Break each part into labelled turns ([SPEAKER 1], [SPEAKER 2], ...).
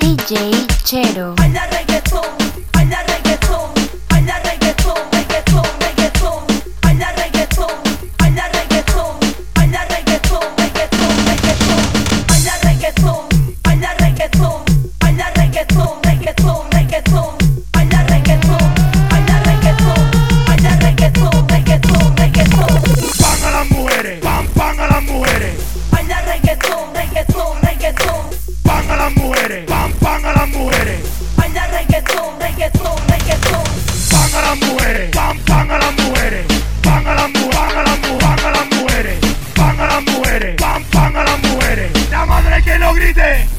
[SPEAKER 1] DJ Chero.
[SPEAKER 2] Baila reggaetón,
[SPEAKER 3] morite!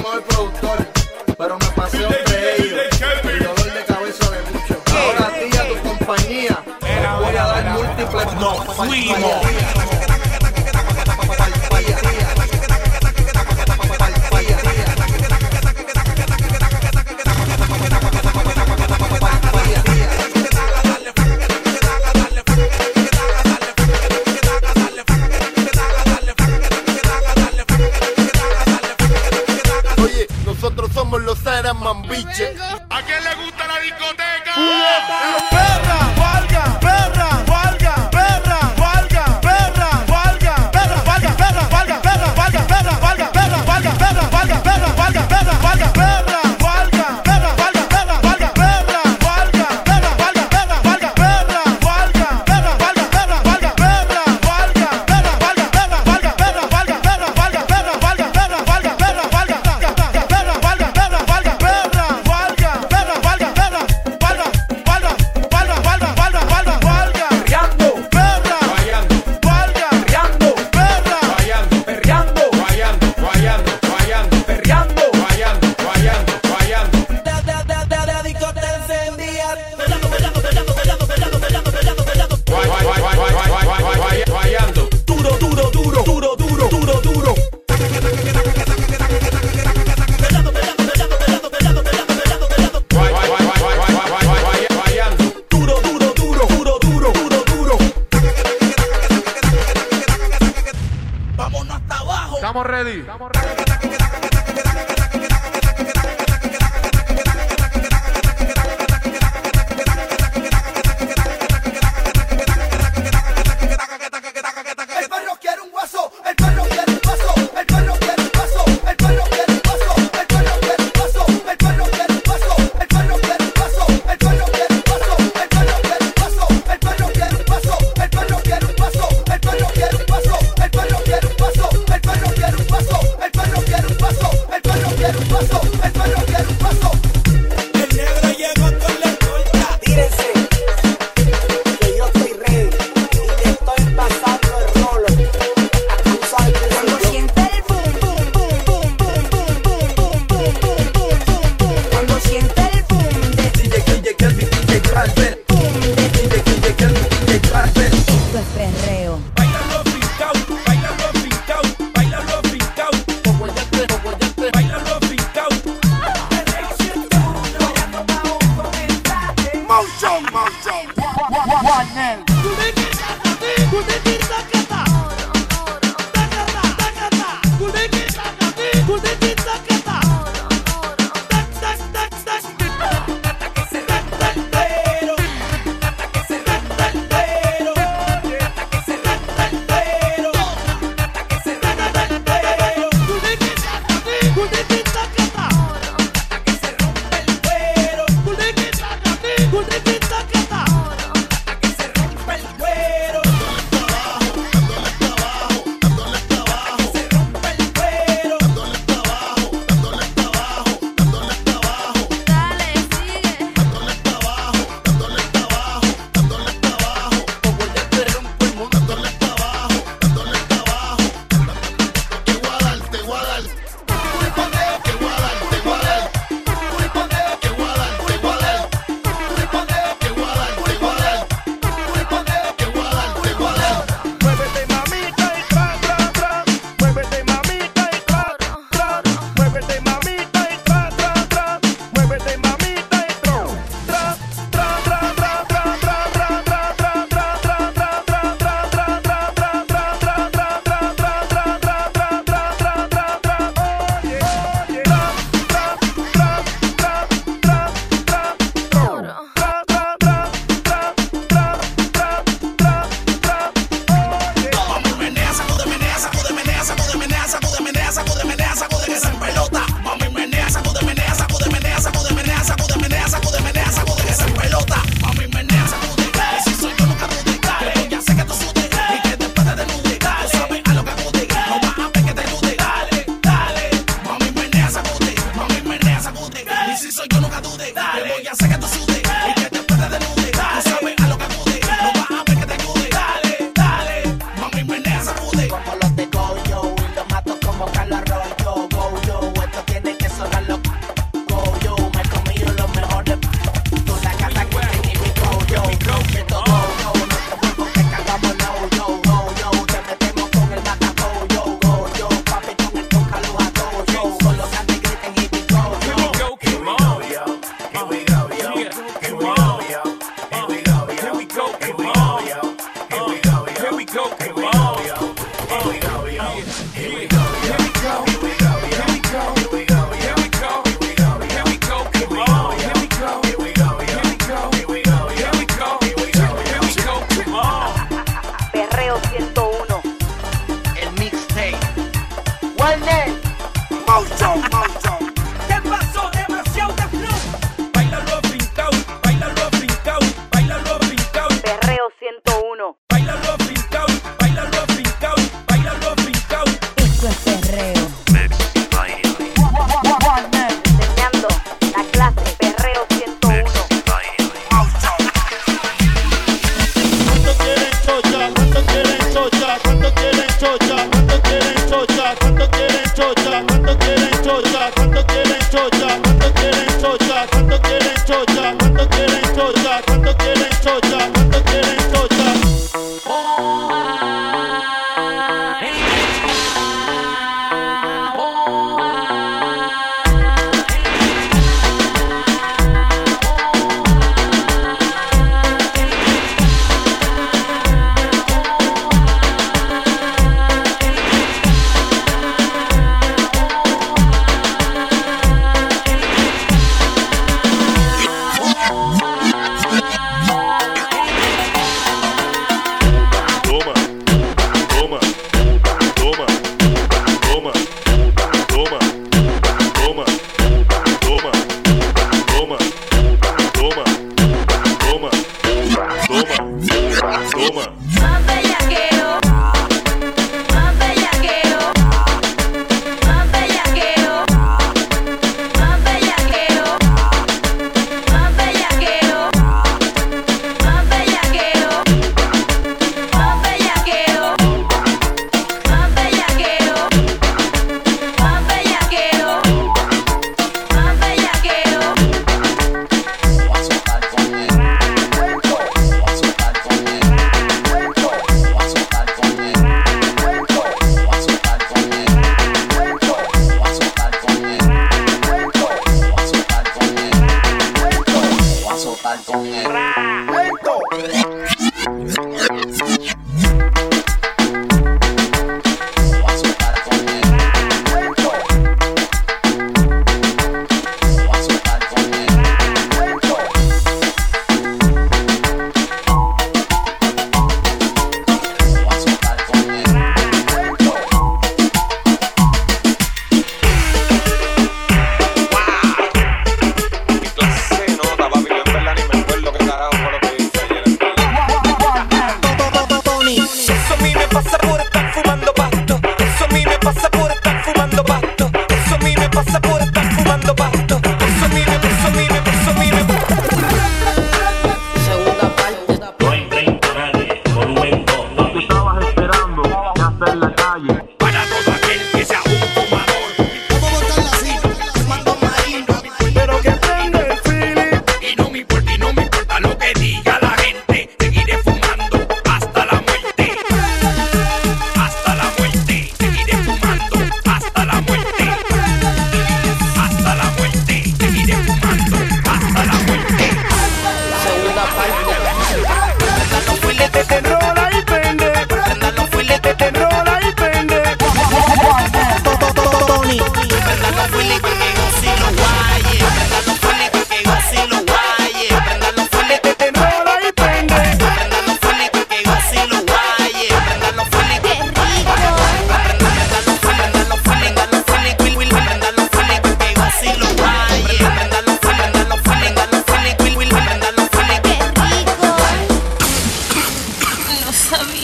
[SPEAKER 3] mejor productor, pero me pasé entre ellos. El dolor de cabeza de muchos. Ahora a a tu compañía, voy a dar múltiples no.
[SPEAKER 4] Fuimos.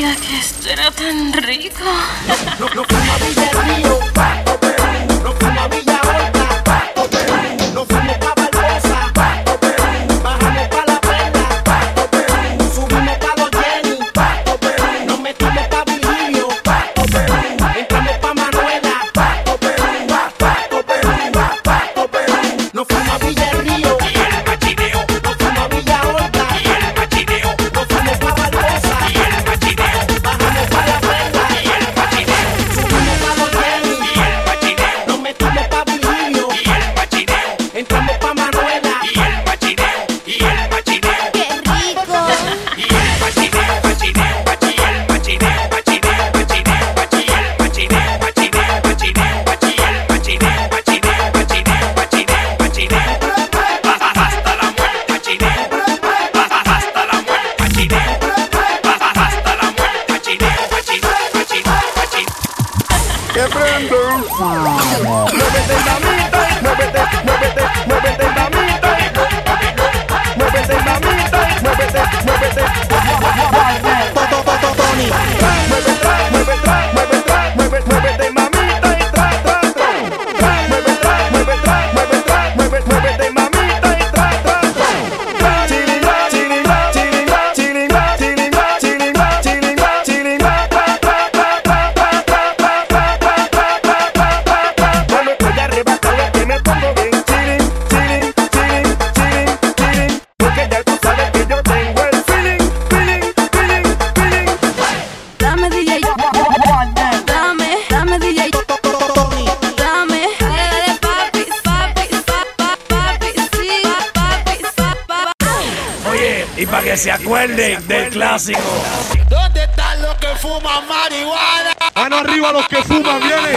[SPEAKER 5] sabía que
[SPEAKER 6] esto
[SPEAKER 1] era tan rico.
[SPEAKER 7] acuerden del clásico.
[SPEAKER 4] ¿Dónde están los que fuman marihuana?
[SPEAKER 7] Ah, Van arriba los que fuman, vienen.